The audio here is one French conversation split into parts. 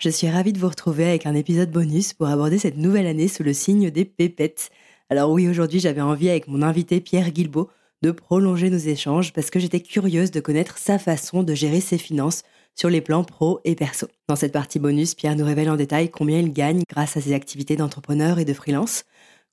Je suis ravie de vous retrouver avec un épisode bonus pour aborder cette nouvelle année sous le signe des pépettes. Alors oui, aujourd'hui j'avais envie avec mon invité Pierre Guilbeault de prolonger nos échanges parce que j'étais curieuse de connaître sa façon de gérer ses finances sur les plans pro et perso. Dans cette partie bonus, Pierre nous révèle en détail combien il gagne grâce à ses activités d'entrepreneur et de freelance,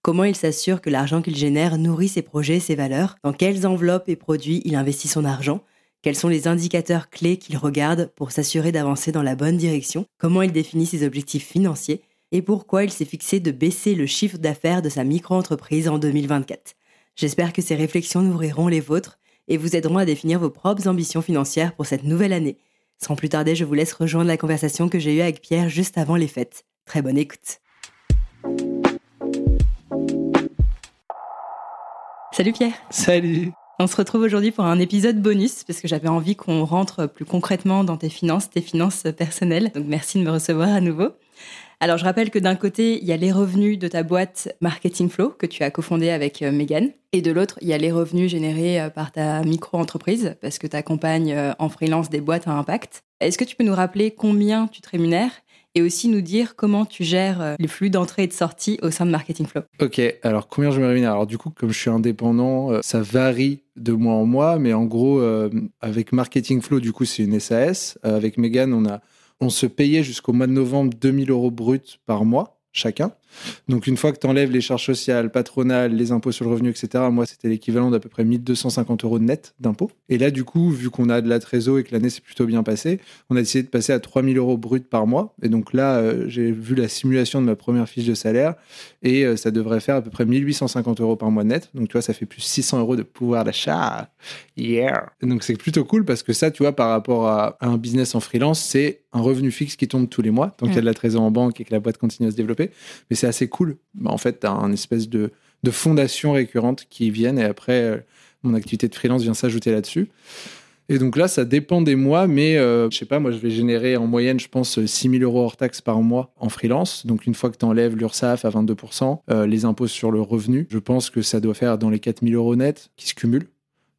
comment il s'assure que l'argent qu'il génère nourrit ses projets et ses valeurs, dans quelles enveloppes et produits il investit son argent, quels sont les indicateurs clés qu'il regarde pour s'assurer d'avancer dans la bonne direction? Comment il définit ses objectifs financiers? Et pourquoi il s'est fixé de baisser le chiffre d'affaires de sa micro-entreprise en 2024 J'espère que ces réflexions nourriront les vôtres et vous aideront à définir vos propres ambitions financières pour cette nouvelle année. Sans plus tarder, je vous laisse rejoindre la conversation que j'ai eue avec Pierre juste avant les fêtes. Très bonne écoute. Salut Pierre. Salut on se retrouve aujourd'hui pour un épisode bonus parce que j'avais envie qu'on rentre plus concrètement dans tes finances, tes finances personnelles. Donc merci de me recevoir à nouveau. Alors je rappelle que d'un côté, il y a les revenus de ta boîte Marketing Flow que tu as cofondé avec euh, Megan et de l'autre, il y a les revenus générés euh, par ta micro-entreprise parce que tu accompagnes euh, en freelance des boîtes à impact. Est-ce que tu peux nous rappeler combien tu te rémunères et aussi nous dire comment tu gères euh, les flux d'entrée et de sortie au sein de Marketing Flow. Ok, alors combien je me rémunère? Alors du coup, comme je suis indépendant, euh, ça varie de mois en mois, mais en gros, euh, avec Marketing Flow, du coup, c'est une SAS. avec Megan, on, a, on se payait jusqu'au mois de novembre 2000 euros bruts par mois chacun. Donc une fois que tu enlèves les charges sociales, patronales, les impôts sur le revenu, etc., moi c'était l'équivalent d'à peu près 1250 euros net d'impôts. Et là du coup, vu qu'on a de la trésor et que l'année s'est plutôt bien passée, on a décidé de passer à 3000 euros bruts par mois. Et donc là, euh, j'ai vu la simulation de ma première fiche de salaire et euh, ça devrait faire à peu près 1850 euros par mois net. Donc tu vois, ça fait plus 600 euros de pouvoir d'achat. Yeah Donc c'est plutôt cool parce que ça, tu vois, par rapport à, un business en freelance, c'est un revenu fixe qui tombe tous les mois, tant qu'il y a de la trésor en banque et que la boîte continue à se développer. Mais c'est assez cool. Bah, en fait, tu as un espèce de, de fondation récurrente qui viennent et après, euh, mon activité de freelance vient s'ajouter là-dessus. Et donc là, ça dépend des mois, mais euh, je sais pas, moi, je vais générer en moyenne, je pense, 6 000 euros hors taxes par mois en freelance. Donc une fois que tu enlèves l'URSSAF à 22%, euh, les impôts sur le revenu, je pense que ça doit faire dans les 4 000 euros net qui se cumulent.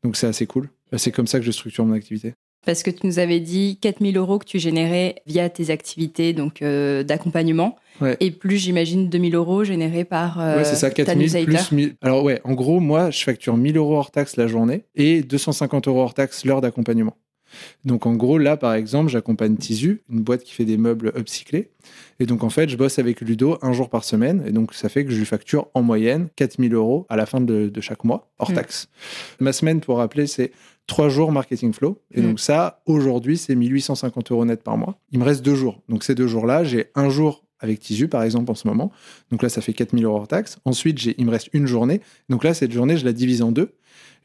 Donc c'est assez cool. C'est comme ça que je structure mon activité parce que tu nous avais dit 4000 euros que tu générais via tes activités donc euh, d'accompagnement. Et plus, j'imagine, 2000 euros générés par euh, ouais, c'est ça, 4000 plus 1000. Alors ouais, en gros, moi, je facture 1000 euros hors taxe la journée et 250 euros hors taxe l'heure d'accompagnement. Donc en gros, là, par exemple, j'accompagne Tisu, une boîte qui fait des meubles upcyclés. Et donc en fait, je bosse avec Ludo un jour par semaine. Et donc ça fait que je lui facture en moyenne 4000 euros à la fin de, chaque mois, hors mm. taxe. Ma semaine, pour rappeler, c'est trois jours marketing flow. Et donc mm. ça, aujourd'hui, c'est 1850 euros net par mois. Il me reste deux jours. Donc ces deux jours-là, j'ai un jour avec Tisu, par exemple, en ce moment. Donc là, ça fait 4000 euros hors taxe. Ensuite, il me reste une journée. Donc là, cette journée, je la divise en deux.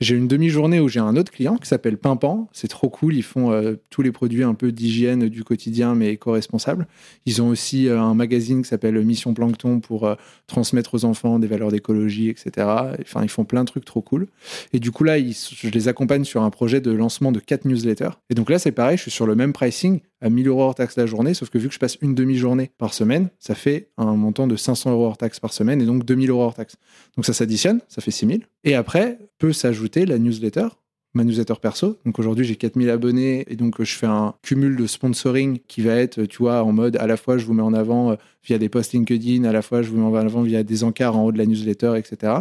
J'ai une demi-journée où j'ai un autre client qui s'appelle Pimpan. C'est trop cool. Ils font euh, tous les produits un peu d'hygiène du quotidien, mais éco-responsables. Ils ont aussi euh, un magazine qui s'appelle Mission Plancton pour euh, transmettre aux enfants des valeurs d'écologie, etc. Enfin, ils font plein de trucs trop cool. Et du coup, là, je les accompagne sur un projet de lancement de quatre newsletters. Et donc là, c'est pareil, je suis sur le même pricing à 1000 euros hors taxe la journée, sauf que vu que je passe une demi-journée par semaine, ça fait un montant de 500 euros hors taxe par semaine et donc 2000 euros hors taxe. Donc ça s'additionne, ça fait 6000. Et après, peut s'ajouter la newsletter ma newsletter perso. Donc aujourd'hui, j'ai 4000 abonnés et donc je fais un cumul de sponsoring qui va être, tu vois, en mode à la fois je vous mets en avant euh, via des posts LinkedIn, à la fois je vous mets en avant via des encarts en haut de la newsletter, etc.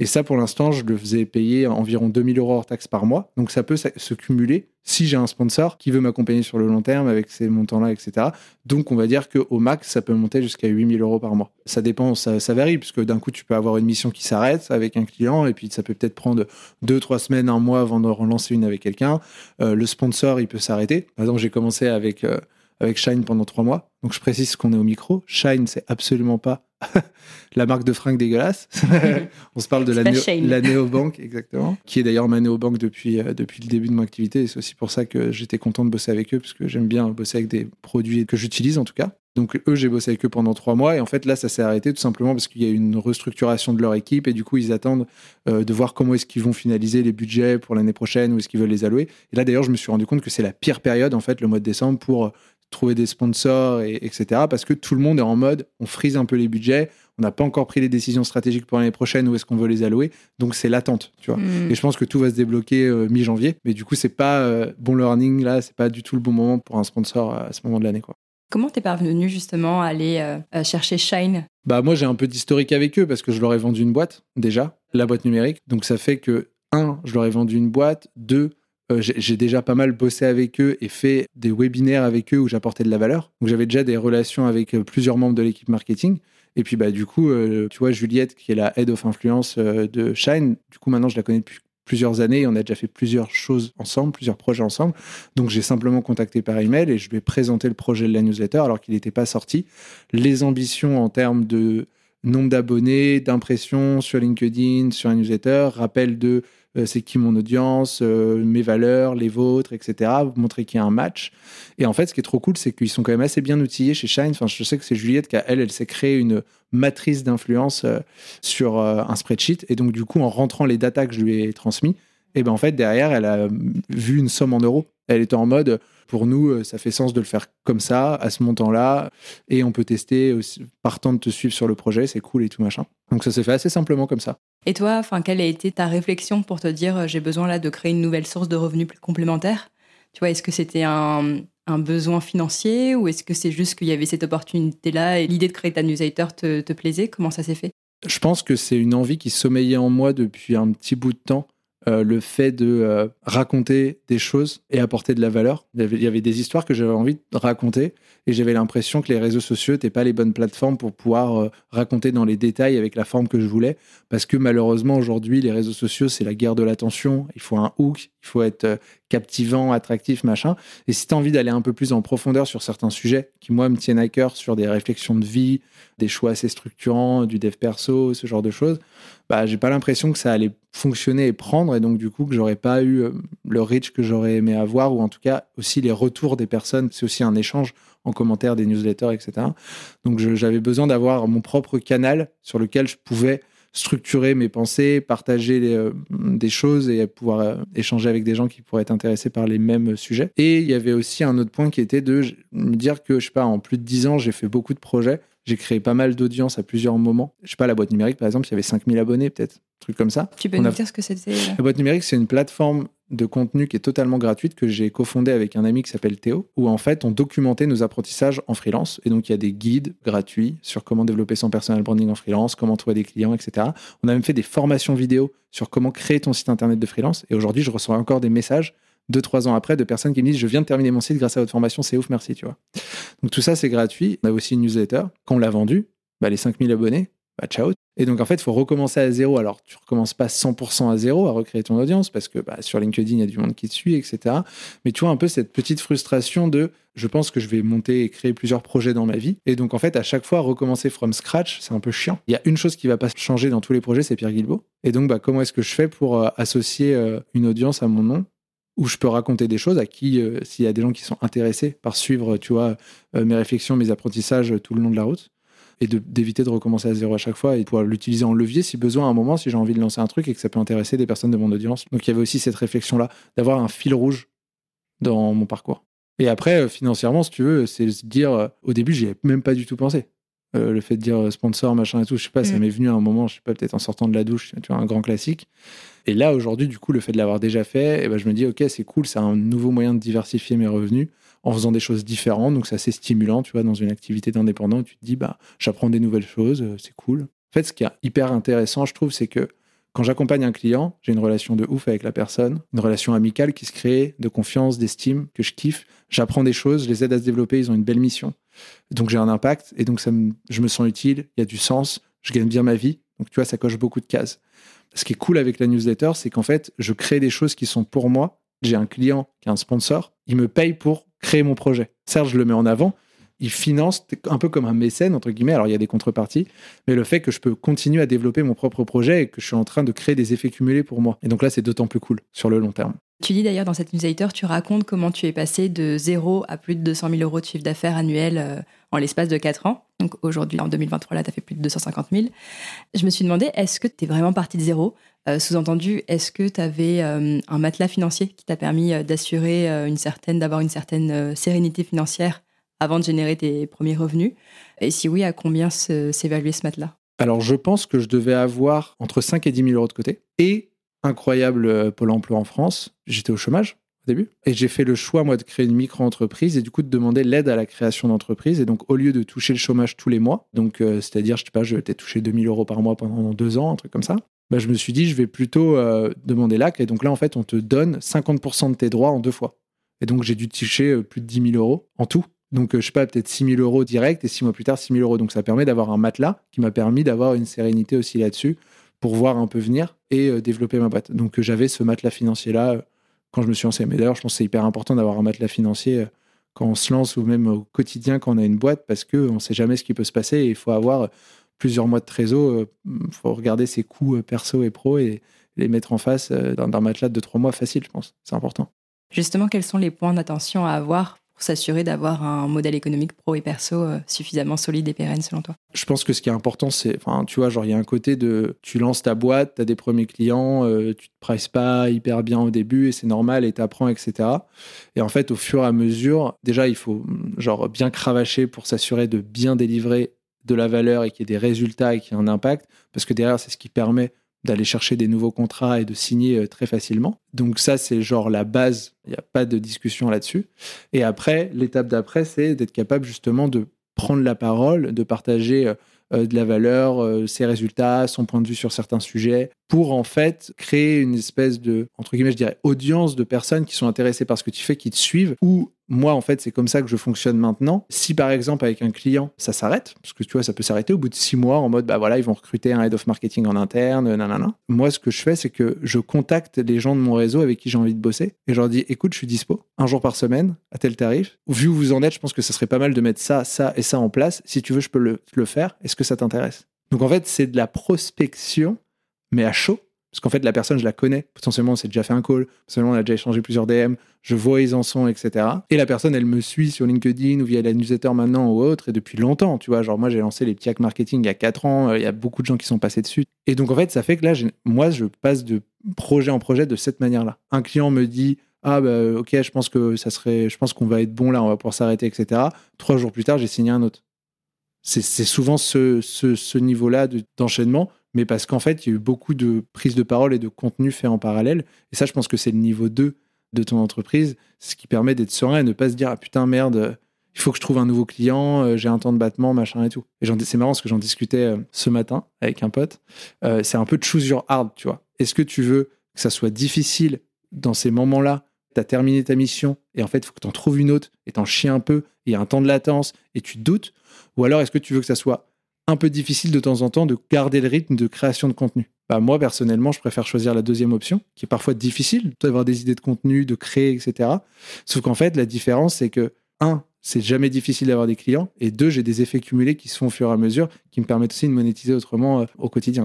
Et ça, pour l'instant, je le faisais payer environ 2000 euros hors taxe par mois. Donc ça peut se cumuler si j'ai un sponsor qui veut m'accompagner sur le long terme avec ces montants-là, etc. Donc, on va dire qu'au max, ça peut monter jusqu'à 8000 euros par mois. Ça dépend, ça, varie, puisque d'un coup, tu peux avoir une mission qui s'arrête avec un client, et puis ça peut peut-être prendre deux, trois semaines, un mois avant de relancer une avec quelqu'un. Euh, le sponsor, il peut s'arrêter. Par exemple, j'ai commencé avec, euh, avec Shine pendant trois mois. Donc, je précise qu'on est au micro. Shine, c'est absolument pas la marque de fringues dégueulasse. on se parle de la, néo, la néobanque, exactement, qui est d'ailleurs ma néobanque depuis, euh, depuis le début de mon activité. Et c'est aussi pour ça que j'étais content de bosser avec eux, parce que j'aime bien bosser avec des produits que j'utilise en tout cas. Donc eux, j'ai bossé avec eux pendant trois mois et en fait là, ça s'est arrêté tout simplement parce qu'il y a une restructuration de leur équipe et du coup, ils attendent euh, de voir comment est-ce qu'ils vont finaliser les budgets pour l'année prochaine ou est-ce qu'ils veulent les allouer. Et là, d'ailleurs, je me suis rendu compte que c'est la pire période en fait, le mois de décembre, pour trouver des sponsors, et, etc. Parce que tout le monde est en mode, on frise un peu les budgets, on n'a pas encore pris les décisions stratégiques pour l'année prochaine, où est-ce qu'on veut les allouer, donc c'est l'attente, tu vois. Hmm. Et je pense que tout va se débloquer euh, mi-janvier, mais du coup, c'est pas euh, bon learning, là, c'est pas du tout le bon moment pour un sponsor à ce moment de l'année, quoi. Comment t'es parvenu justement à aller euh, chercher Shine? Bah moi j'ai un peu d'historique avec eux parce que je leur ai vendu une boîte déjà, la boîte numérique. Donc ça fait que un, je leur ai vendu une boîte, deux, euh, j'ai déjà pas mal bossé avec eux et fait des webinaires avec eux où j'apportais de la valeur. Donc j'avais déjà des relations avec euh, plusieurs membres de l'équipe marketing. Et puis bah du coup, euh, tu vois Juliette qui est la head of influence de Shine. Du coup maintenant je la connais depuis plusieurs années. On a déjà fait plusieurs choses ensemble, plusieurs projets ensemble. Donc j'ai simplement contacté par email et je lui ai présenté le projet de la newsletter alors qu'il n'était pas sorti. Les ambitions en termes de nombre d'abonnés, d'impressions sur LinkedIn, sur un newsletter, rappel de euh, c'est qui mon audience, euh, mes valeurs, les vôtres, etc. montrer qu'il y a un match. Et en fait, ce qui est trop cool, c'est qu'ils sont quand même assez bien outillés chez Shine. Enfin, je sais que c'est Juliette qui, elle, elle s'est créée une matrice d'influence euh, sur un spreadsheet. Et donc, du coup, en rentrant les datas que je lui ai transmis, et ben en fait, derrière, elle a vu une somme en euros. Elle était en mode, pour nous, ça fait sens de le faire comme ça, à ce montant-là, et on peut tester aussi, partant de te suivre sur le projet, c'est cool et tout machin. Donc ça s'est fait assez simplement comme ça. Et toi, enfin, quelle a été ta réflexion pour te dire euh, j'ai besoin là de créer une nouvelle source de revenus plus complémentaire? Tu vois, est-ce que c'était un, besoin financier ou est-ce que c'est juste qu'il y avait cette opportunité-là et l'idée de créer ta newsletter te, te plaisait? Comment ça s'est fait? Je pense que c'est une envie qui sommeillait en moi depuis un petit bout de temps. Euh, le fait de euh, raconter des choses et apporter de la valeur. Il y avait, des histoires que j'avais envie de raconter et j'avais l'impression que les réseaux sociaux n'étaient pas les bonnes plateformes pour pouvoir euh, raconter dans les détails avec la forme que je voulais. Parce que malheureusement, aujourd'hui, les réseaux sociaux, c'est la guerre de l'attention. Il faut un hook, il faut être captivant, attractif, machin. Et si tu as envie d'aller un peu plus en profondeur sur certains sujets qui, moi, me tiennent à cœur, sur des réflexions de vie, des choix assez structurants, du dev perso, ce genre de choses, bah, j'ai pas l'impression que ça allait fonctionner et prendre, et donc du coup que j'aurais pas eu euh, le reach que j'aurais aimé avoir, ou en tout cas aussi les retours des personnes. C'est aussi un échange en commentaire des newsletters, etc. Donc j'avais besoin d'avoir mon propre canal sur lequel je pouvais structurer mes pensées, partager euh, des choses et pouvoir euh, échanger avec des gens qui pourraient être intéressés par les mêmes sujets. Et il y avait aussi un autre point qui était de me dire que, je sais pas, en plus de dix ans, j'ai fait beaucoup de projets j'ai créé pas mal d'audience à plusieurs moments. Je sais pas, la boîte numérique, par exemple, il y avait 5000 abonnés, peut-être, un truc comme ça. Tu peux nous dire ce que c'était La boîte numérique, c'est une plateforme de contenu qui est totalement gratuite que j'ai cofondée avec un ami qui s'appelle Théo, où en fait on documentait nos apprentissages en freelance. Et donc il y a des guides gratuits sur comment développer son personal branding en freelance, comment trouver des clients, etc. On a même fait des formations vidéo sur comment créer ton site internet de freelance. Et aujourd'hui, je reçois encore des messages deux, trois ans après de personnes qui me disent Je viens de terminer mon site grâce à votre formation, c'est ouf, merci, tu vois. Donc tout ça, c'est gratuit. On a aussi une newsletter. Quand on l'a vendue, bah, les 5000 abonnés, bah, ciao. Et donc, en fait, il faut recommencer à zéro. Alors, tu recommences pas 100% à zéro à recréer ton audience parce que bah, sur LinkedIn, il y a du monde qui te suit, etc. Mais tu vois un peu cette petite frustration de je pense que je vais monter et créer plusieurs projets dans ma vie. Et donc, en fait, à chaque fois, recommencer from scratch, c'est un peu chiant. Il y a une chose qui va pas changer dans tous les projets, c'est Pierre Guilbeault. Et donc, bah, comment est-ce que je fais pour euh, associer euh, une audience à mon nom où je peux raconter des choses à qui, euh, s'il y a des gens qui sont intéressés par suivre, tu vois, euh, mes réflexions, mes apprentissages tout le long de la route, et d'éviter de, recommencer à zéro à chaque fois et de pouvoir l'utiliser en levier si besoin à un moment, si j'ai envie de lancer un truc et que ça peut intéresser des personnes de mon audience. Donc il y avait aussi cette réflexion-là, d'avoir un fil rouge dans mon parcours. Et après, euh, financièrement, si tu veux, c'est se dire, au début, j'y ai même pas du tout pensé. le fait de dire sponsor, machin et tout, je sais pas, ça mm. m'est venu à un moment, je sais pas, peut-être en sortant de la douche, tu vois, un grand classique. Et là, aujourd'hui, du coup, le fait de l'avoir déjà fait, eh ben, je me dis, OK, c'est cool, c'est un nouveau moyen de diversifier mes revenus en faisant des choses différentes. Donc, c'est assez stimulant, tu vois, dans une activité d'indépendant, tu te dis, bah, j'apprends des nouvelles choses, euh, c'est cool. En fait, ce qui est hyper intéressant, je trouve, c'est que Quand j'accompagne un client, j'ai une relation de ouf avec la personne, une relation amicale qui se crée, de confiance, d'estime, que je kiffe. J'apprends des choses, je les aide à se développer, ils ont une belle mission. Donc j'ai un impact et donc ça je me sens utile, il y a du sens, je gagne bien ma vie. Donc tu vois, ça coche beaucoup de cases. Ce qui est cool avec la newsletter, c'est qu'en fait, je crée des choses qui sont pour moi. J'ai un client qui est un sponsor, il me paye pour créer mon projet. Certes, je le mets en avant, il finance un peu comme un mécène, entre guillemets. Alors, il y a des contreparties, mais le fait que je peux continuer à développer mon propre projet et que je suis en train de créer des effets cumulés pour moi. Et donc là, c'est d'autant plus cool sur le long terme. Tu dis d'ailleurs dans cette newsletter, tu racontes comment tu es passé de zéro à plus de 200 000 euros de chiffre d'affaires annuel euh, en l'espace de 4 ans. Donc aujourd'hui, en 2023, là, tu as fait plus de 250 000. Je me suis demandé, est-ce que tu es vraiment parti de zéro? Euh, Sous-entendu, est-ce que tu avais euh, un matelas financier qui t'a permis d'assurer une certaine, d'avoir une certaine sérénité financière avant de générer tes premiers revenus Et si oui, à combien s'évaluait ce matelas? Alors, je pense que je devais avoir entre 5 et 10 000 euros de côté. Et, incroyable euh, Pôle emploi en France, j'étais au chômage au début. Et j'ai fait le choix, moi, de créer une micro-entreprise et du coup de demander l'aide à la création d'entreprise. Et donc, au lieu de toucher le chômage tous les mois, donc euh, c'est-à-dire, je sais pas, je vais toucher 2000 euros par mois pendant deux ans, un truc comme ça, bah, je me suis dit, je vais plutôt euh, demander l'AC. Et donc là, en fait, on te donne 50% de tes droits en deux fois. Et donc, j'ai dû toucher plus de 10 000 euros en tout donc, euh, je sais pas, peut-être 6 000 euros direct et six mois plus tard, 6 000 euros. Donc, ça permet d'avoir un matelas qui m'a permis d'avoir une sérénité aussi là-dessus pour voir un peu venir et euh, développer ma boîte. Donc, euh, j'avais ce matelas financier-là quand je me suis lancé. Mais d'ailleurs, je pense que c'est hyper important d'avoir un matelas financier quand on se lance ou même au quotidien quand on a une boîte parce qu'on ne sait jamais ce qui peut se passer et il faut avoir plusieurs mois de trésor. Il faut regarder ses coûts perso et pro et les mettre en face d'un matelas de trois mois facile, je pense. C'est important. Justement, quels sont les points d'attention à avoir s'assurer d'avoir un modèle économique pro et perso euh, suffisamment solide et pérenne selon toi? Je pense que ce qui est important, c'est, tu vois, genre, il y a un côté de, tu lances ta boîte, tu as des premiers clients, euh, tu te prices pas hyper bien au début et c'est normal et tu apprends, etc. Et en fait, au fur et à mesure, déjà, il faut, genre, bien cravacher pour s'assurer de bien délivrer de la valeur et qu'il y ait des résultats et qu'il y ait un impact, parce que derrière, c'est ce qui permet d'aller chercher des nouveaux contrats et de signer euh, très facilement. Donc ça, c'est genre la base, il n'y a pas de discussion là-dessus. Et après, l'étape d'après, c'est d'être capable justement de prendre la parole, de partager euh, euh, de la valeur, ses résultats, son point de vue sur certains sujets, pour en fait créer une espèce de, entre guillemets, je dirais, audience de personnes qui sont intéressées par ce que tu fais, qui te suivent, ou moi, en fait, c'est comme ça que je fonctionne maintenant. Si par exemple, avec un client, ça s'arrête, parce que tu vois, ça peut s'arrêter au bout de six mois en mode, bah voilà, ils vont recruter un head of marketing en interne, nanana. Moi, ce que je fais, c'est que je contacte les gens de mon réseau avec qui j'ai envie de bosser et je leur dis, écoute, je suis dispo un jour par semaine à tel tarif. Vu où vous en êtes, je pense que ça serait pas mal de mettre ça, ça et ça en place. Si tu veux, je peux le, le faire. Est-ce que ça t'intéresse? Donc en fait, c'est de la prospection, mais à chaud parce qu'en fait, la personne, je la connais. Potentiellement, on s'est déjà fait un call. Potentiellement, on a déjà échangé plusieurs DM. Je vois où ils en sont, etc. Et la personne, elle me suit sur LinkedIn ou via la newsletter maintenant ou autre. Et depuis longtemps, tu vois. Genre, moi, j'ai lancé les petits marketing il y a 4 ans. Euh, il y a beaucoup de gens qui sont passés dessus. Et donc, en fait, ça fait que là, moi, je passe de projet en projet de cette manière-là. Un client me dit, ah bah ok je pense que ça serait je pense qu'on va être bon là on va pouvoir s'arrêter etc trois jours plus tard j'ai signé un autre c'est souvent ce niveau là d'enchaînement mais parce qu'en fait, il y a eu beaucoup de prises de parole et de contenu fait en parallèle. Et ça, je pense que c'est le niveau 2 de ton entreprise, ce qui permet d'être serein et ne pas se dire Ah putain, merde, il faut que je trouve un nouveau client, euh, j'ai un temps de battement, machin et tout. Et c'est marrant parce que j'en discutais euh, ce matin avec un pote. Euh, c'est un peu de choose your hard, tu vois. Est-ce que tu veux que ça soit difficile dans ces moments-là Tu as terminé ta mission et en fait, il faut que tu en trouves une autre et t'en chies un peu, il y a un temps de latence et tu te doutes? Ou alors est-ce que tu veux que ça soit un peu difficile de temps en temps de garder le rythme de création de contenu. Bah, moi, personnellement, je préfère choisir la deuxième option, qui est parfois difficile, d'avoir des idées de contenu, de créer, etc. Sauf qu'en fait, la différence, c'est que, un, c'est jamais difficile d'avoir des clients, et deux, j'ai des effets cumulés qui se font au fur et à mesure, qui me permettent aussi de monétiser autrement euh, au quotidien.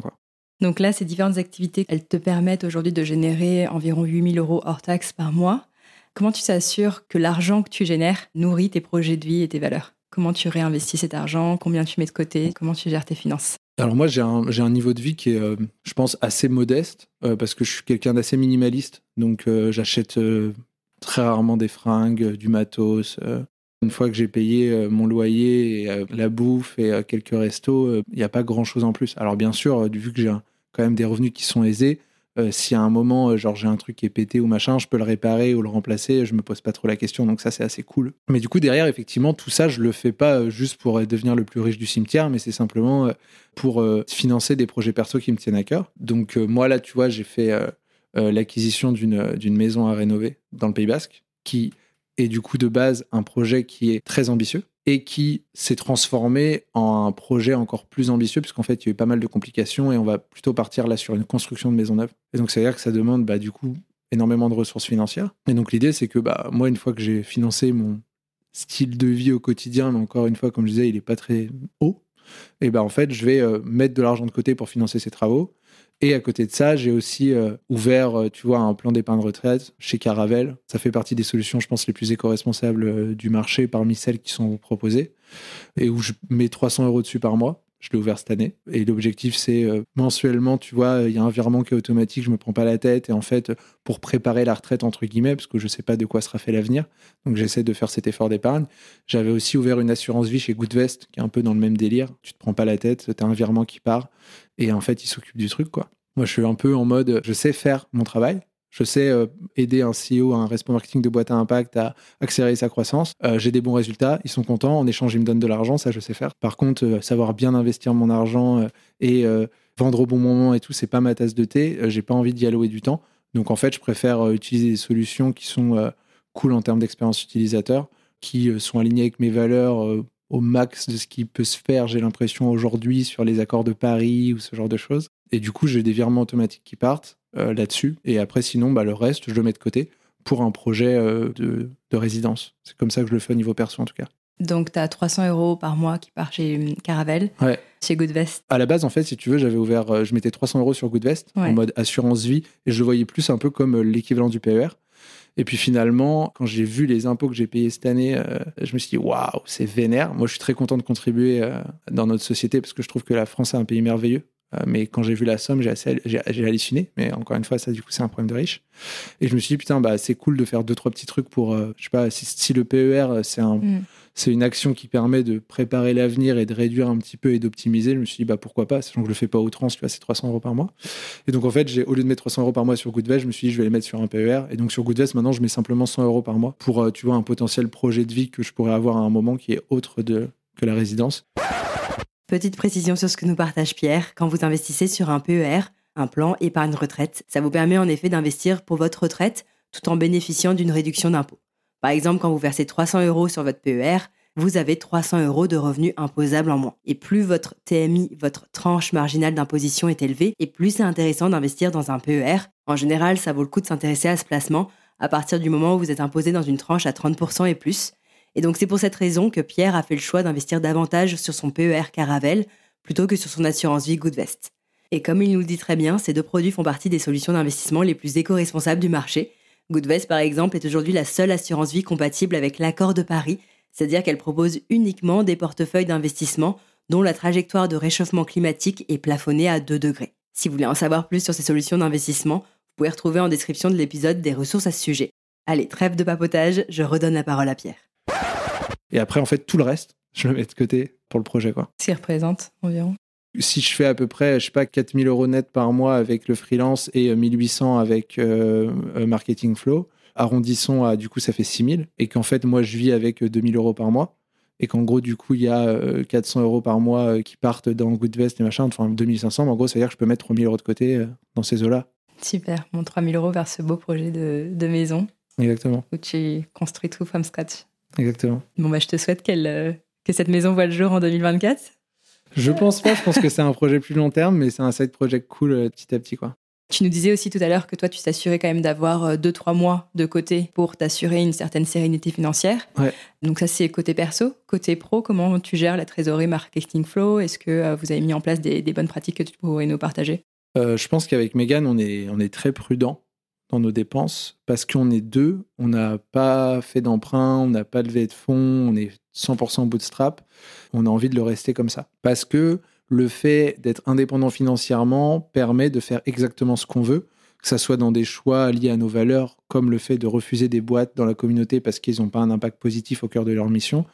Donc là, ces différentes activités, elles te permettent aujourd'hui de générer environ 8000 euros hors taxes par mois. Comment tu t'assures que l'argent que tu génères nourrit tes projets de vie et tes valeurs? Comment tu réinvestis cet argent? Combien tu mets de côté? Comment tu gères tes finances? Alors moi j'ai un, un, niveau de vie qui est, euh, je pense, assez modeste euh, parce que je suis quelqu'un d'assez minimaliste. Donc euh, j'achète très rarement des fringues, du matos. une fois que j'ai payé mon loyer, la bouffe et quelques restos, il n'y a pas grand-chose en plus. Alors bien sûr, vu que j'ai quand même des revenus qui sont aisés, Euh, si à un moment, euh, genre j'ai un truc qui est pété ou machin, je peux le réparer ou le remplacer, je me pose pas trop la question, donc ça c'est assez cool. Mais du coup derrière, effectivement, tout ça, je le fais pas euh, juste pour devenir le plus riche du cimetière, mais c'est simplement pour financer des projets perso qui me tiennent à cœur. Donc moi là, tu vois, j'ai fait l'acquisition d'une maison à rénover dans le Pays Basque, qui est du coup de base un projet qui est très ambitieux et qui s'est transformé en un projet encore plus ambitieux, puisqu'en fait, il y a eu pas mal de complications et on va plutôt partir là sur une construction de maison neuve. Et donc, c'est-à-dire que ça demande, bah, du coup, énormément de ressources financières. Et donc, l'idée, c'est que bah, moi, une fois que j'ai financé mon style de vie au quotidien, mais encore une fois, comme je disais, il n'est pas très haut, et bah, en fait, je vais euh, mettre de l'argent de côté pour financer ces travaux. Et à côté de ça, j'ai aussi euh, ouvert, euh, tu vois, un plan d'épargne retraite chez Caravel. Ça fait partie des solutions, je pense, les plus éco-responsables euh, du marché parmi celles qui sont proposées. Et où je mets 300 euros dessus par mois. Je l'ai ouvert cette année. Et l'objectif, c'est euh, mensuellement, tu vois, il y a un virement qui est automatique, je me prends pas la tête. Et en fait, pour préparer la retraite, entre guillemets, parce que je sais pas de quoi sera fait l'avenir, donc j'essaie de faire cet effort d'épargne. J'avais aussi ouvert une assurance vie chez Goodvest, qui est un peu dans le même délire. Tu te prends pas la tête, tu as un virement qui part. Et en fait, il s'occupe du truc, quoi. Moi, je suis un peu en mode, je sais faire mon travail, je sais euh, aider un CEO, un responsable marketing de boîte à impact à accélérer sa croissance. Euh, j'ai des bons résultats, ils sont contents. En échange, ils me donnent de l'argent, ça je sais faire. Par contre, euh, savoir bien investir mon argent et vendre au bon moment et tout, c'est pas ma tasse de thé. j'ai pas envie d'y allouer du temps. Donc en fait, je préfère utiliser des solutions qui sont cool en termes d'expérience utilisateur, qui sont alignées avec mes valeurs au max de ce qui peut se faire, j'ai l'impression aujourd'hui sur les accords de Paris ou ce genre de choses. Et du coup, j'ai des virements automatiques qui partent. Euh, là-dessus. Et après, sinon, bah, le reste, je le mets de côté pour un projet euh, de, résidence. C'est comme ça que je le fais au niveau perso, en tout cas. Donc, tu as 300 euros par mois qui part chez hum, Caravel, chez Goodvest. À la base, en fait, si tu veux, j'avais ouvert, euh, je mettais 300 euros sur Goodvest en mode assurance vie et je le voyais plus un peu comme l'équivalent du PER. Et puis finalement, quand j'ai vu les impôts que j'ai payés cette année, je me suis dit waouh, c'est vénère. Moi, je suis très content de contribuer dans notre société parce que je trouve que la France est un pays merveilleux. Euh, mais quand j'ai vu la somme, j'ai halluciné. Mais encore une fois, ça, du coup, c'est un problème de riche. Et je me suis dit, putain, bah, c'est cool de faire deux, trois petits trucs pour, euh, je sais pas, si, le PER, euh, c'est un, mm. c'est une action qui permet de préparer l'avenir et de réduire un petit peu et d'optimiser. Je me suis dit, bah, pourquoi pas, sachant que je le fais pas au trans, tu vois, c'est 300 euros par mois. Et donc, en fait, j'ai, au lieu de mettre 300 euros par mois sur Goodvest, je me suis dit, je vais les mettre sur un PER. Et donc, sur Goodvest, maintenant, je mets simplement 100 euros par mois pour, tu vois, un potentiel projet de vie que je pourrais avoir à un moment qui est autre de, que la résidence. Petite précision sur ce que nous partage Pierre, quand vous investissez sur un PER, un plan épargne retraite, ça vous permet en effet d'investir pour votre retraite tout en bénéficiant d'une réduction d'impôt. Par exemple, quand vous versez 300 euros sur votre PER, vous avez 300 euros de revenus imposables en moins. Et plus votre TMI, votre tranche marginale d'imposition est élevée, et plus c'est intéressant d'investir dans un PER. En général, ça vaut le coup de s'intéresser à ce placement à partir du moment où vous êtes imposé dans une tranche à 30% et plus. Et donc c'est pour cette raison que Pierre a fait le choix d'investir davantage sur son PER Caravel plutôt que sur son assurance vie Goodvest. Et comme il nous dit très bien, ces deux produits font partie des solutions d'investissement les plus éco-responsables du marché. Goodvest, par exemple, est aujourd'hui la seule assurance vie compatible avec l'accord de Paris, c'est-à-dire qu'elle propose uniquement des portefeuilles d'investissement dont la trajectoire de réchauffement climatique est plafonnée à 2 degrés. Si vous voulez en savoir plus sur ces solutions d'investissement, vous pouvez retrouver en description de l'épisode des ressources à ce sujet. Allez, trêve de papotage, je redonne la parole à Pierre. Et après, en fait, tout le reste, je le mets de côté pour le projet. Quoi. Qui représente environ si je fais à peu près, je sais pas, 4000 euros net par mois avec le freelance et 1800 euh, avec euh, euh, Marketing Flow, arrondissons à, du coup, ça fait 6000. Et qu'en fait, moi, je vis avec 2000 euros par mois. Et qu'en gros, du coup, il y a 400 euros par mois qui partent dans Goodvest et machin, enfin 2500. Mais en gros, ça veut dire que je peux mettre 3000 euros de côté dans ces eaux-là. Super. Mon 3000 euros vers ce beau projet de, de maison. Exactement. Où tu construis tout from scratch. Exactement. Bon, bah, je te souhaite qu'elle, euh, que cette maison voit le jour en 2024. Je pense pas, je pense que c'est un projet plus long terme, mais c'est un side project cool euh, petit à petit. quoi. Tu nous disais aussi tout à l'heure que toi, tu t'assurais quand même d'avoir 2-3 euh, mois de côté pour t'assurer une certaine sérénité financière. Ouais. Donc ça, c'est côté perso. Côté pro, comment tu gères la trésorerie marketing flow? Est-ce que vous avez mis en place des, bonnes pratiques que tu pourrais nous partager? Je pense qu'avec Megan, on est, on est très prudent dans nos dépenses parce qu'on est deux, on n'a pas fait d'emprunt, on n'a pas levé de fonds, on est 100% bootstrap. On a envie de le rester comme ça parce que le fait d'être indépendant financièrement permet de faire exactement ce qu'on veut, que ça soit dans des choix liés à nos valeurs, comme le fait de refuser des boîtes dans la communauté parce qu'ils n'ont pas un impact positif au cœur de leur mission,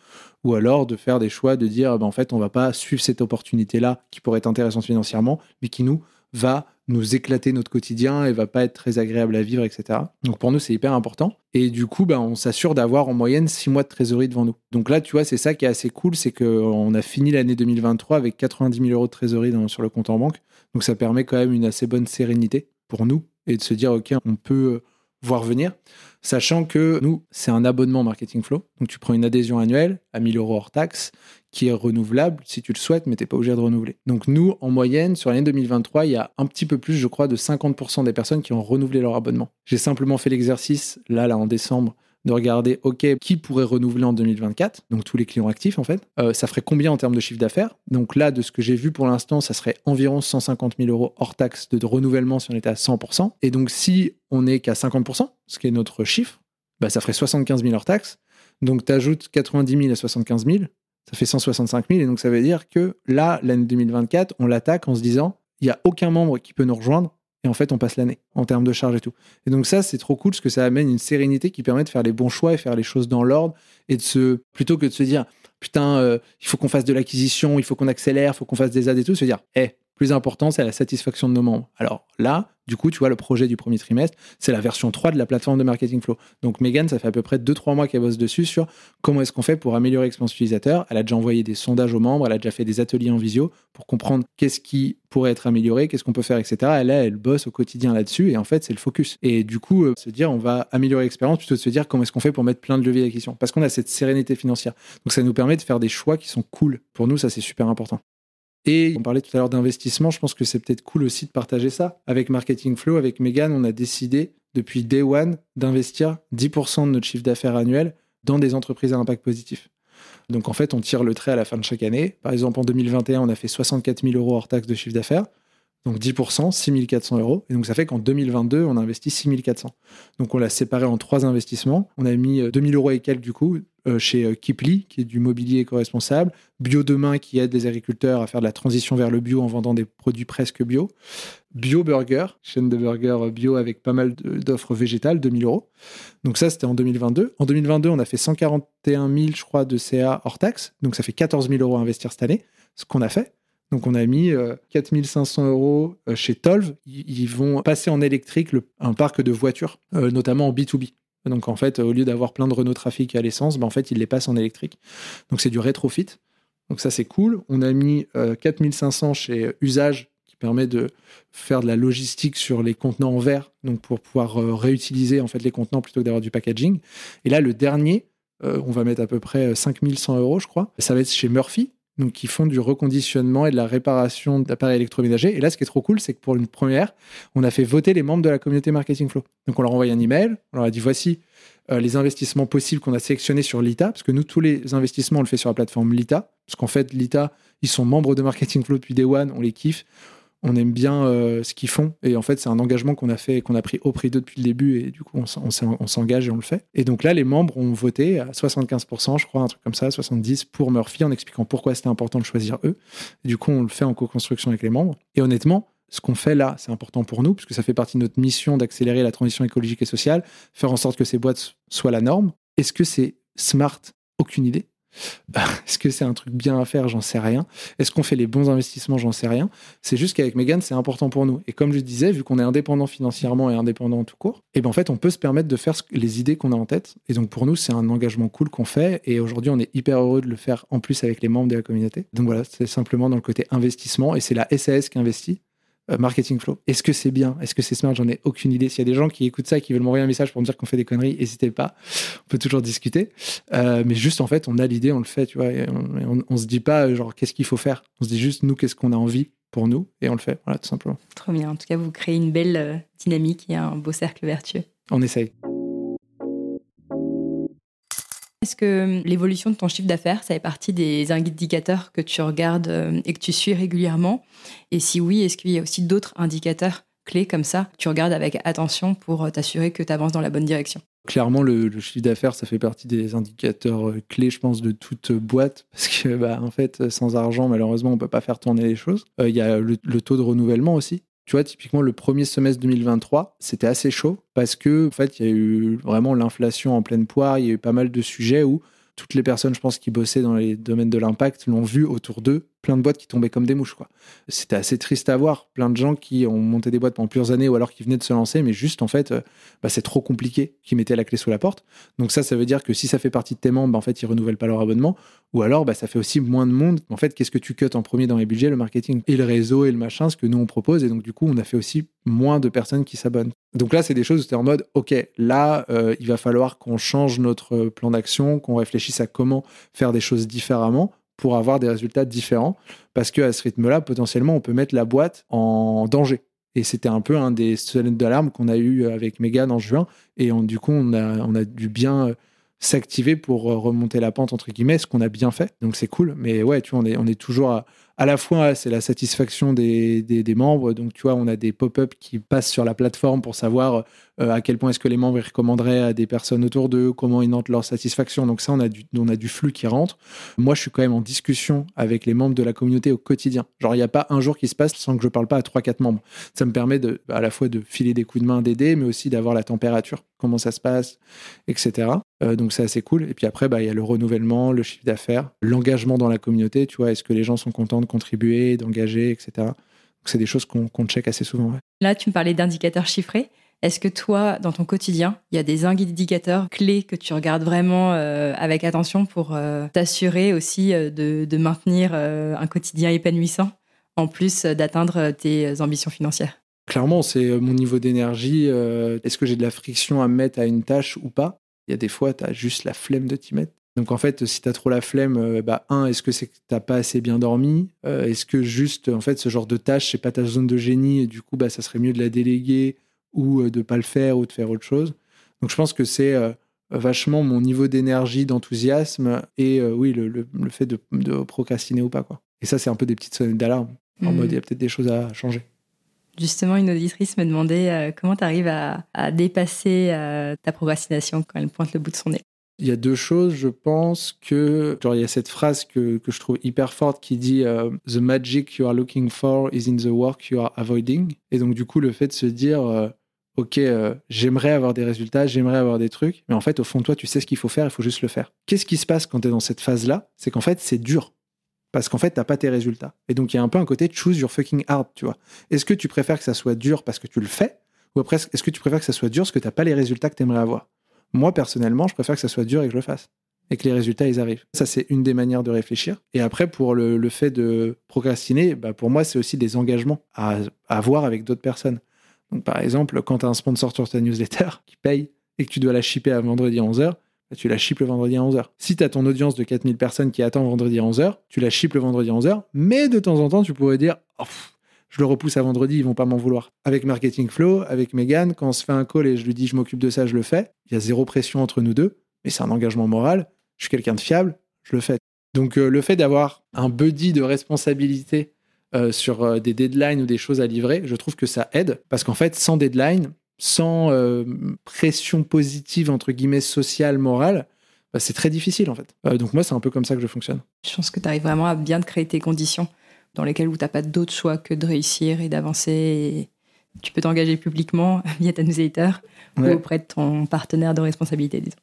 ou alors de faire des choix de dire, ben, en fait, on va pas suivre cette opportunité-là qui pourrait être intéressante financièrement, mais qui nous va nous éclater notre quotidien et va pas être très agréable à vivre, etc. Donc pour nous, c'est hyper important. Et du coup, bah, on s'assure d'avoir en moyenne six mois de trésorerie devant nous. Donc là, tu vois, c'est ça qui est assez cool, c'est qu'on a fini l'année 2023 avec 90 000 euros de trésorerie sur le compte en banque. Donc ça permet quand même une assez bonne sérénité pour nous et de se dire, OK, on peut voir venir, sachant que nous, c'est un abonnement Marketing Flow. Donc tu prends une adhésion annuelle à 1000 euros hors taxe qui est renouvelable si tu le souhaites, mais tu n'es pas obligé de renouveler. Donc nous, en moyenne, sur l'année 2023, il y a un petit peu plus, je crois, de 50% des personnes qui ont renouvelé leur abonnement. J'ai simplement fait l'exercice, là, là, en décembre, de regarder, OK, qui pourrait renouveler en 2024, donc tous les clients actifs en fait. Euh, ça ferait combien en termes de chiffre d'affaires? Donc là, de ce que j'ai vu pour l'instant, ça serait environ 150 000 euros hors taxe de renouvellement si on était à 100%. Et donc si on n'est qu'à 50%, ce qui est notre chiffre, bah, ça ferait 75 000 hors taxe. Donc tu ajoutes 90 000 à 75 000, ça fait 165 000. Et donc ça veut dire que là, l'année 2024, on l'attaque en se disant, il n'y a aucun membre qui peut nous rejoindre et en fait on passe l'année en termes de charge et tout. Et donc ça c'est trop cool parce que ça amène une sérénité qui permet de faire les bons choix et faire les choses dans l'ordre et de se plutôt que de se dire putain euh, il faut qu'on fasse de l'acquisition, il faut qu'on accélère, il faut qu'on fasse des ads et tout, se dire eh plus important, c'est la satisfaction de nos membres. Alors là, du coup, tu vois, le projet du premier trimestre, c'est la version 3 de la plateforme de Marketing Flow. Donc, Megan, ça fait à peu près 2-3 mois qu'elle bosse dessus sur comment est-ce qu'on fait pour améliorer l'expérience utilisateur. Elle a déjà envoyé des sondages aux membres, elle a déjà fait des ateliers en visio pour comprendre qu'est-ce qui pourrait être amélioré, qu'est-ce qu'on peut faire, etc. Elle, elle bosse au quotidien là-dessus et en fait, c'est le focus. Et du coup, euh, se dire, on va améliorer l'expérience plutôt que de se dire comment est-ce qu'on fait pour mettre plein de leviers d'acquisition. Parce qu'on a cette sérénité financière. Donc, ça nous permet de faire des choix qui sont cool. Pour nous, ça, c'est super important. Et on parlait tout à l'heure d'investissement, je pense que c'est peut-être cool aussi de partager ça. Avec Marketing Flow, avec Megan, on a décidé depuis day one d'investir 10% de notre chiffre d'affaires annuel dans des entreprises à impact positif. Donc en fait, on tire le trait à la fin de chaque année. Par exemple, en 2021, on a fait 64 000 euros hors taxe de chiffre d'affaires. Donc 10%, 6 400 euros. Et donc ça fait qu'en 2022, on a investi 6 400. Donc on l'a séparé en trois investissements. On a mis 2 000 euros et quelques du coup euh, chez euh, Kipli, qui est du mobilier éco-responsable, Bio Demain, qui aide les agriculteurs à faire de la transition vers le bio en vendant des produits presque bio, Bio Burger, chaîne de burgers bio avec pas mal d'offres végétales, 2000 euros. Donc ça, c'était en 2022. En 2022, on a fait 141 000, je crois, de CA hors taxe. Donc ça fait 14 000 euros à investir cette année, ce qu'on a fait. Donc on a mis 4500 euh, euros chez Tolv. Ils vont passer en électrique un parc de voitures, notamment en B2B. Donc en fait, au lieu d'avoir plein de Renault Trafic à l'essence, ben, en fait, ils les passent en électrique. Donc c'est du rétrofit. Donc ça, c'est cool. On a mis 4500 euh, chez Usage, qui permet de faire de la logistique sur les contenants en verre, donc pour pouvoir euh, réutiliser en fait les contenants plutôt que d'avoir du packaging. Et là, le dernier, euh, on va mettre à peu près 5100 euros, je crois. Ça va être chez Murphy, donc qui font du reconditionnement et de la réparation d'appareils électroménagers. Et là, ce qui est trop cool, c'est que pour une première, on a fait voter les membres de la communauté Marketing Flow. Donc on leur a envoyé un email, on leur a dit voici euh, les investissements possibles qu'on a sélectionnés sur Lita, parce que nous, tous les investissements, on le fait sur la plateforme Lita, parce qu'en fait, Lita, ils sont membres de Marketing Flow depuis Day One, on les kiffe on aime bien euh, ce qu'ils font. Et en fait, c'est un engagement qu'on a fait, qu'on a pris au prix d'eux depuis le début. Et du coup, on, s'engage et on le fait. Et donc là, les membres ont voté à 75%, je crois, un truc comme ça, 70% pour Murphy, en expliquant pourquoi c'était important de choisir eux. du coup, on le fait en co-construction avec les membres. Et honnêtement, ce qu'on fait là, c'est important pour nous, puisque ça fait partie de notre mission d'accélérer la transition écologique et sociale, faire en sorte que ces boîtes soient la norme. Est-ce que c'est smart? Aucune idée. Est-ce que c'est un truc bien à faire? J'en sais rien. Est-ce qu'on fait les bons investissements? J'en sais rien. C'est juste qu'avec Megan, c'est important pour nous. Et comme je disais, vu qu'on est indépendant financièrement et indépendant tout court, et eh ben en fait, on peut se permettre de faire les idées qu'on a en tête. Et donc pour nous, c'est un engagement cool qu'on fait. Et aujourd'hui, on est hyper heureux de le faire en plus avec les membres de la communauté. Donc voilà, c'est simplement dans le côté investissement. Et c'est la SAS qui investit. Euh, marketing Flow. Est-ce que c'est bien? Est-ce que c'est smart? J'en ai aucune idée. S'il y a des gens qui écoutent ça et qui veulent m'envoyer un message pour me dire qu'on fait des conneries, n'hésitez pas. On peut toujours discuter. Euh, mais juste, en fait, on a l'idée, on le fait, tu vois. on, on, se dit pas, genre, qu'est-ce qu'il faut faire? On se dit juste, nous, qu'est-ce qu'on a envie pour nous et on le fait. Voilà, tout simplement. Trop bien. En tout cas, vous créez une belle euh, dynamique et un beau cercle vertueux. On essaye. Est-ce que hum, l'évolution de ton chiffre d'affaires, ça fait partie des indicateurs que tu regardes euh, et que tu suis régulièrement? Et si oui, est-ce qu'il y a aussi d'autres indicateurs clés comme ça que tu regardes avec attention pour euh, t'assurer que tu avances dans la bonne direction? Clairement, le, chiffre d'affaires, ça fait partie des indicateurs euh, clés, je pense, de toute boîte, parce que, bah, en fait, sans argent, malheureusement, on peut pas faire tourner les choses. Il y a le, taux de renouvellement aussi. Tu vois, typiquement, le premier semestre 2023, c'était assez chaud parce que, en fait, il y a eu vraiment l'inflation en pleine poire. Il y a eu pas mal de sujets où toutes les personnes, je pense, qui bossaient dans les domaines de l'impact l'ont vu autour d'eux plein de boîtes qui tombaient comme des mouches. quoi. C'était assez triste à voir. Plein de gens qui ont monté des boîtes pendant plusieurs années ou alors qui venaient de se lancer, mais juste en fait, euh, bah, c'est trop compliqué, qui mettaient la clé sous la porte. Donc ça, ça veut dire que si ça fait partie de tes membres, bah, en fait, ils renouvellent pas leur abonnement. Ou alors, bah, ça fait aussi moins de monde. En fait, qu'est-ce que tu cut en premier dans les budgets Le marketing et le réseau et le machin, ce que nous on propose. Et donc du coup, on a fait aussi moins de personnes qui s'abonnent. Donc là, c'est des choses où tu es en mode, OK, là, euh, il va falloir qu'on change notre plan d'action, qu'on réfléchisse à comment faire des choses différemment pour avoir des résultats différents. Parce qu'à ce rythme-là, potentiellement, on peut mettre la boîte en danger. Et c'était un peu un des sonnettes d'alarme qu'on a eu avec Megan en juin. Et du coup, on a, dû bien euh, s'activer pour remonter la pente, entre guillemets, ce qu'on a bien fait. Donc c'est cool. Mais ouais, tu vois, on est, on est toujours à, à la fois, c'est la satisfaction des, des, membres. Donc, tu vois, on a des pop-up qui passent sur la plateforme pour savoir euh, à quel point est-ce que les membres recommanderaient à des personnes autour d'eux, comment ils notent leur satisfaction. Donc, ça, on a, du, on a du flux qui rentre. Moi, je suis quand même en discussion avec les membres de la communauté au quotidien. Genre, il n'y a pas un jour qui se passe sans que je parle pas à 3-4 membres. Ça me permet de, à la fois de filer des coups de main, d'aider, mais aussi d'avoir la température, comment ça se passe, etc. Euh, donc, c'est assez cool. Et puis après, bah, il y a le renouvellement, le chiffre d'affaires, l'engagement dans la communauté. Tu vois, est-ce que les gens sont contents contribuer, d'engager, etc. Donc, c'est des choses qu'on check assez souvent. Là, tu me parlais d'indicateurs chiffrés. Est-ce que toi, dans ton quotidien, il y a des indicateurs clés que tu regardes vraiment euh, avec attention pour euh, t'assurer aussi euh, de, maintenir un quotidien épanouissant, en plus d'atteindre tes ambitions financières? Clairement, c'est mon niveau d'énergie. Est-ce que j'ai de la friction à mettre à une tâche ou pas? Il y a des fois, tu as juste la flemme de t'y mettre. Donc en fait, si tu as trop la flemme, euh, bah, un, est-ce que c'est que tu pas assez bien dormi? Euh, Est-ce que juste, en fait, ce genre de tâche, c'est pas ta zone de génie et du coup, bah, ça serait mieux de la déléguer ou euh, de pas le faire ou de faire autre chose? Donc je pense que c'est vachement mon niveau d'énergie, d'enthousiasme et oui, le, fait de, procrastiner ou pas. Quoi. Et ça, c'est un peu des petites sonnettes d'alarme. En mmh. mode, il y a peut-être des choses à changer. Justement, une auditrice me demandait comment tu arrives à, à dépasser ta procrastination quand elle pointe le bout de son nez? Il y a deux choses, je pense que genre, il y a cette phrase que, que je trouve hyper forte qui dit euh, The magic you are looking for is in the work you are avoiding. Et donc du coup, le fait de se dire euh, Ok, euh, j'aimerais avoir des résultats, j'aimerais avoir des trucs, mais en fait, au fond de toi, tu sais ce qu'il faut faire, il faut juste le faire. Qu'est-ce qui se passe quand tu es dans cette phase-là? C'est qu'en fait, c'est dur. Parce qu'en fait, t'as pas tes résultats. Et donc, il y a un peu un côté choose your fucking hard, tu vois. Est-ce que tu préfères que ça soit dur parce que tu le fais? Ou après, est-ce que tu préfères que ça soit dur parce que t'as pas les résultats que tu aimerais avoir? Moi, personnellement, je préfère que ça soit dur et que je le fasse. Et que les résultats, ils arrivent. Ça, c'est une des manières de réfléchir. Et après, pour le, fait de procrastiner, bah, pour moi, c'est aussi des engagements à, avoir avec d'autres personnes. Donc, par exemple, quand tu as un sponsor sur ta newsletter qui paye et que tu dois la shipper à vendredi à 11h, bah, tu la ships le vendredi à 11h. Si tu as ton audience de 4000 personnes qui attend vendredi à 11h, tu la ships le vendredi à 11h, mais de temps en temps, tu pourrais dire oh, je le repousse à vendredi, ils vont pas m'en vouloir. Avec Marketing Flow, avec Megan, quand on se fait un call et je lui dis je m'occupe de ça, je le fais. Il y a zéro pression entre nous deux, mais c'est un engagement moral. Je suis quelqu'un de fiable, je le fais. Donc euh, le fait d'avoir un buddy de responsabilité euh, sur euh, des deadlines ou des choses à livrer, je trouve que ça aide parce qu'en fait, sans deadline, sans pression positive entre guillemets sociale, morale, bah, c'est très difficile en fait. donc moi, c'est un peu comme ça que je fonctionne. Je pense que tu arrives vraiment à bien te créer tes conditions dans lesquels où tu n'as pas d'autre choix que de réussir et d'avancer. Tu peux t'engager publiquement via ta newsletter ou auprès de ton partenaire de responsabilité, disons.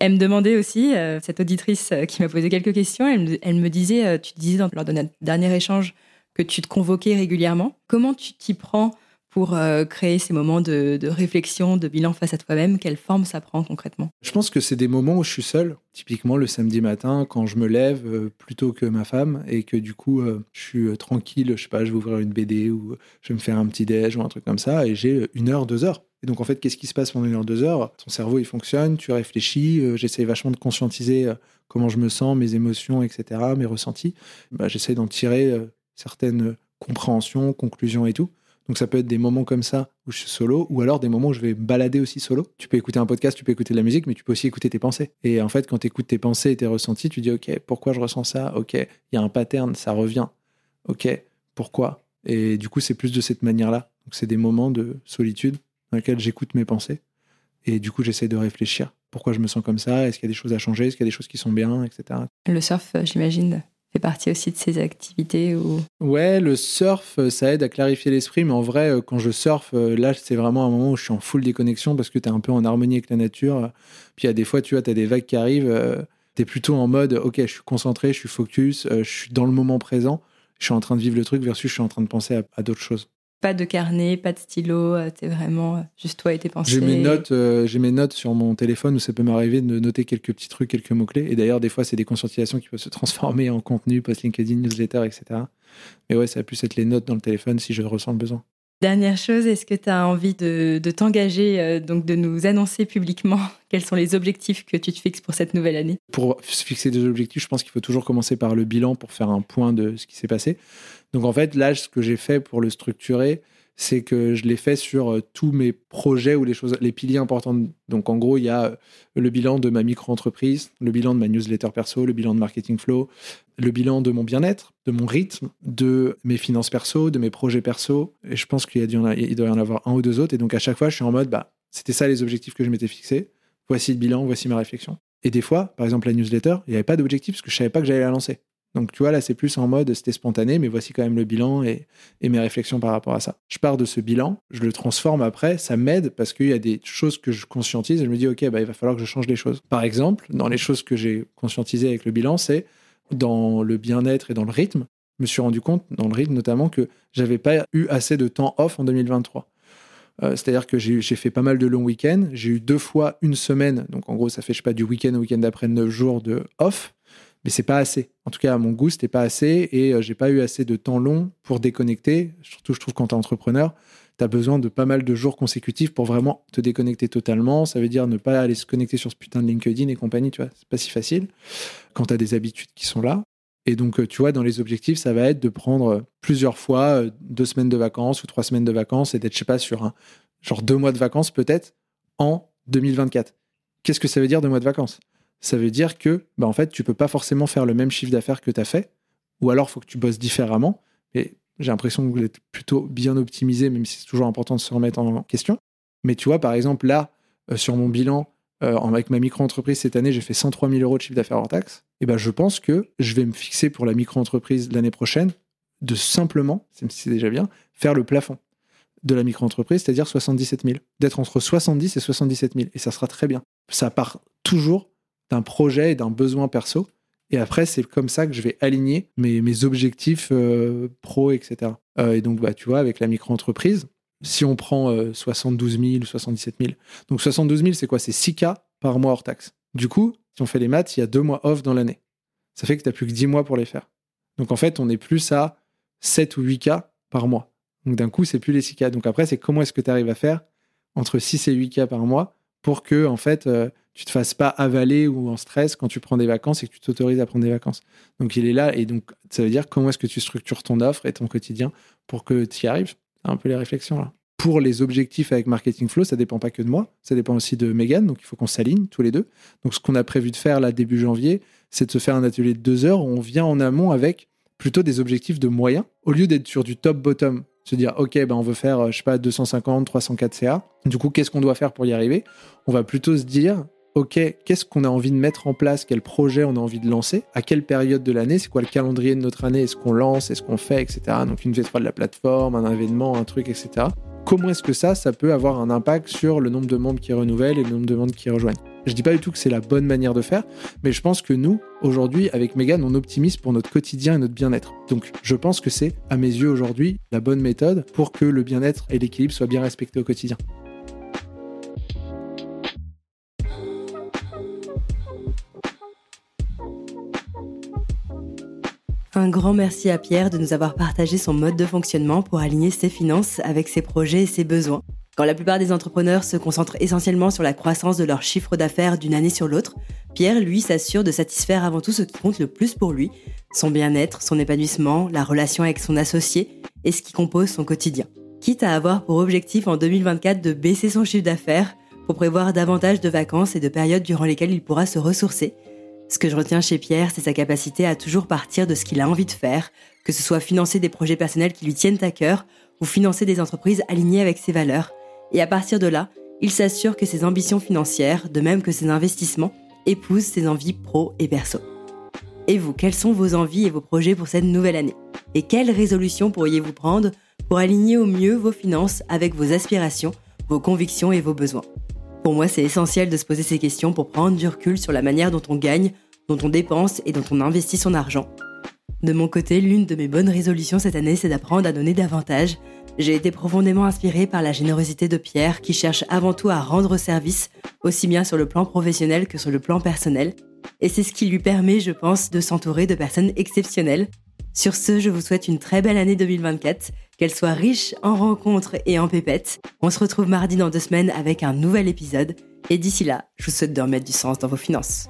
Elle me demandait aussi, euh, cette auditrice euh, qui m'a posé quelques questions, elle me, disait, euh, tu disais dans, lors de notre dernier échange que tu te convoquais régulièrement. Comment tu t'y prends pour euh, créer ces moments de, réflexion, de bilan face à toi-même Quelle forme ça prend concrètement? Je pense que c'est des moments où je suis seul. Typiquement le samedi matin, quand je me lève euh, plutôt que ma femme et que du coup euh, je suis tranquille, je sais pas, je vais ouvrir une BD ou je vais me faire un petit déj ou un truc comme ça et j'ai une heure, deux heures. Et donc en fait, qu'est-ce qui se passe pendant une heure, deux heures? Ton cerveau il fonctionne, tu réfléchis, j'essaie vachement de conscientiser comment je me sens, mes émotions, etc., mes ressentis. Bah, j'essaie d'en tirer certaines compréhensions, conclusions et tout. Donc ça peut être des moments comme ça où je suis solo, ou alors des moments où je vais balader aussi solo. Tu peux écouter un podcast, tu peux écouter de la musique, mais tu peux aussi écouter tes pensées. Et en fait, quand tu écoutes tes pensées et tes ressentis, tu dis, OK, pourquoi je ressens ça? OK, il y a un pattern, ça revient. OK, pourquoi? Et du coup, c'est plus de cette manière-là. Donc c'est des moments de solitude dans lesquels j'écoute mes pensées. Et du coup, j'essaie de réfléchir. Pourquoi je me sens comme ça? Est-ce qu'il y a des choses à changer? Est-ce qu'il y a des choses qui sont bien, etc. Le surf, j'imagine, fait partie aussi de ces activités ou... Ouais, le surf, euh, ça aide à clarifier l'esprit, mais en vrai, euh, quand je surfe, euh, là, c'est vraiment un moment où je suis en full déconnexion parce que tu es un peu en harmonie avec la nature. Puis il y a des fois, tu vois, tu as des vagues qui arrivent. Tu es plutôt en mode, ok, je suis concentré, je suis focus, je suis dans le moment présent, je suis en train de vivre le truc versus je suis en train de penser à d'autres choses pas de carnet, pas de stylo, euh, t'es vraiment euh, juste toi et tes pensées. J'ai mes notes, euh, j'ai mes notes sur mon téléphone où ça peut m'arriver de noter quelques petits trucs, quelques mots clés. Et d'ailleurs, des fois, c'est des conscientisations qui peuvent se transformer en contenu, post LinkedIn, newsletter, etc. Mais ouais, ça va plus être les notes dans le téléphone si je ressens le besoin. Dernière chose, est-ce que tu as envie de, t'engager, donc de nous annoncer publiquement quels sont les objectifs que tu te fixes pour cette nouvelle année? Pour se fixer des objectifs, je pense qu'il faut toujours commencer par le bilan pour faire un point de ce qui s'est passé. Donc en fait, là, ce que j'ai fait pour le structurer, c'est que je l'ai fait sur euh, tous mes projets ou les choses, les piliers importants. Donc en gros, il y a euh, le bilan de ma micro-entreprise, le bilan de ma newsletter perso, le bilan de marketing flow, le bilan de mon bien-être, de mon rythme, de mes finances perso, de mes projets perso. Et je pense qu'il doit y en avoir un ou deux autres. Et donc à chaque fois, je suis en mode, bah, c'était ça les objectifs que je m'étais fixés. Voici le bilan, voici ma réflexion. Et des fois, par exemple, la newsletter, il n'y avait pas d'objectif parce que je savais pas que j'allais la lancer. Donc, tu vois, là, c'est plus en mode, c'était spontané, mais voici quand même le bilan et, mes réflexions par rapport à ça. Je pars de ce bilan, je le transforme après, ça m'aide parce qu'il y a des choses que je conscientise et je me dis, OK, bah, il va falloir que je change les choses. Par exemple, dans les choses que j'ai conscientisées avec le bilan, c'est dans le bien-être et dans le rythme. Je me suis rendu compte, dans le rythme notamment, que j'avais pas eu assez de temps off en 2023. Euh, c'est-à-dire que j'ai fait pas mal de longs week-ends. J'ai eu deux fois une semaine. Donc, en gros, ça fait, je sais pas, du week-end au week-end d'après, neuf jours de off mais c'est pas assez. En tout cas, à mon goût, c'était pas assez et euh, j'ai pas eu assez de temps long pour déconnecter. Surtout, je trouve quand tu es entrepreneur, tu as besoin de pas mal de jours consécutifs pour vraiment te déconnecter totalement. Ça veut dire ne pas aller se connecter sur ce putain de LinkedIn et compagnie, tu vois, c'est pas si facile quand tu as des habitudes qui sont là. Et donc, euh, tu vois, dans les objectifs, ça va être de prendre euh, plusieurs fois deux semaines de vacances ou trois semaines de vacances et d'être, je sais pas, sur un genre deux mois de vacances peut-être en 2024. Qu'est-ce que ça veut dire deux mois de vacances? Ça veut dire que bah, en fait, tu peux pas forcément faire le même chiffre d'affaires que tu as fait, ou alors faut que tu bosses différemment. Et j'ai l'impression que vous êtes plutôt bien optimisé, même si c'est toujours important de se remettre en question. Mais tu vois, par exemple, là, euh, sur mon bilan, euh, avec ma micro-entreprise cette année, j'ai fait 103 000 euros de chiffre d'affaires hors taxe. Et ben, je pense que je vais me fixer pour la micro-entreprise l'année prochaine de simplement, même si c'est déjà bien, faire le plafond de la micro-entreprise, c'est-à-dire 77 000. D'être entre 70 et 77 000. Et ça sera très bien. Ça part toujours d'un projet et d'un besoin perso. Et après, c'est comme ça que je vais aligner mes, objectifs euh, pro, etc. Euh, et donc, bah, tu vois, avec la micro-entreprise, si on prend 72 000 ou 77 000, donc 72 000, c'est quoi? C'est 6 cas par mois hors taxe. Du coup, si on fait les maths, il y a deux mois off dans l'année. Ça fait que tu n'as plus que 10 mois pour les faire. Donc, en fait, on est plus à 7 ou 8 cas par mois. Donc, d'un coup, c'est plus les 6 cas. Donc, après, c'est comment est-ce que tu arrives à faire entre 6 et 8 cas par mois pour que, en fait, euh, tu te fasses pas avaler ou en stress quand tu prends des vacances et que tu t'autorises à prendre des vacances. Donc il est là et donc ça veut dire comment est-ce que tu structures ton offre et ton quotidien pour que tu y arrives? C'est un peu les réflexions là. Pour les objectifs avec Marketing Flow, ça dépend pas que de moi, ça dépend aussi de Megan, donc il faut qu'on s'aligne tous les deux. Donc ce qu'on a prévu de faire là début janvier, c'est de se faire un atelier de deux heures où on vient en amont avec plutôt des objectifs de moyens au lieu d'être sur du top-bottom se dire ok ben on veut faire je sais pas 250 304 CA du coup qu'est-ce qu'on doit faire pour y arriver? On va plutôt se dire OK, qu'est-ce qu'on a envie de mettre en place, quel projet on a envie de lancer, à quelle période de l'année, c'est quoi le calendrier de notre année, est-ce qu'on lance, est-ce qu'on fait, etc. Donc une V3 de la plateforme, un événement, un truc, etc. Comment est-ce que ça, ça peut avoir un impact sur le nombre de membres qui renouvellent et le nombre de membres qui rejoignent? Je dis pas du tout que c'est la bonne manière de faire, mais je pense que nous, aujourd'hui, avec Megan, on optimise pour notre quotidien et notre bien-être. Donc je pense que c'est, à mes yeux aujourd'hui, la bonne méthode pour que le bien-être et l'équilibre soient bien respectés au quotidien. Un grand merci à Pierre de nous avoir partagé son mode de fonctionnement pour aligner ses finances avec ses projets et ses besoins. Quand la plupart des entrepreneurs se concentrent essentiellement sur la croissance de leur chiffre d'affaires d'une année sur l'autre, Pierre, lui, s'assure de satisfaire avant tout ce qui compte le plus pour lui, son bien-être, son épanouissement, la relation avec son associé et ce qui compose son quotidien. Quitte à avoir pour objectif en 2024 de baisser son chiffre d'affaires pour prévoir davantage de vacances et de périodes durant lesquelles il pourra se ressourcer, ce que je retiens chez Pierre, c'est sa capacité à toujours partir de ce qu'il a envie de faire, que ce soit financer des projets personnels qui lui tiennent à cœur ou financer des entreprises alignées avec ses valeurs. Et à partir de là, il s'assure que ses ambitions financières, de même que ses investissements, épousent ses envies pro et perso. Et vous, quelles sont vos envies et vos projets pour cette nouvelle année? Et quelles résolutions pourriez-vous prendre pour aligner au mieux vos finances avec vos aspirations, vos convictions et vos besoins? Pour moi, c'est essentiel de se poser ces questions pour prendre du recul sur la manière dont on gagne, dont on dépense et dont on investit son argent. De mon côté, l'une de mes bonnes résolutions cette année, c'est d'apprendre à donner davantage. J'ai été profondément inspirée par la générosité de Pierre, qui cherche avant tout à rendre service, aussi bien sur le plan professionnel que sur le plan personnel. Et c'est ce qui lui permet, je pense, de s'entourer de personnes exceptionnelles. Sur ce, je vous souhaite une très belle année 2024, qu'elle soit riche en rencontres et en pépettes. On se retrouve mardi dans deux semaines avec un nouvel épisode. Et d'ici là, je vous souhaite de remettre du sens dans vos finances.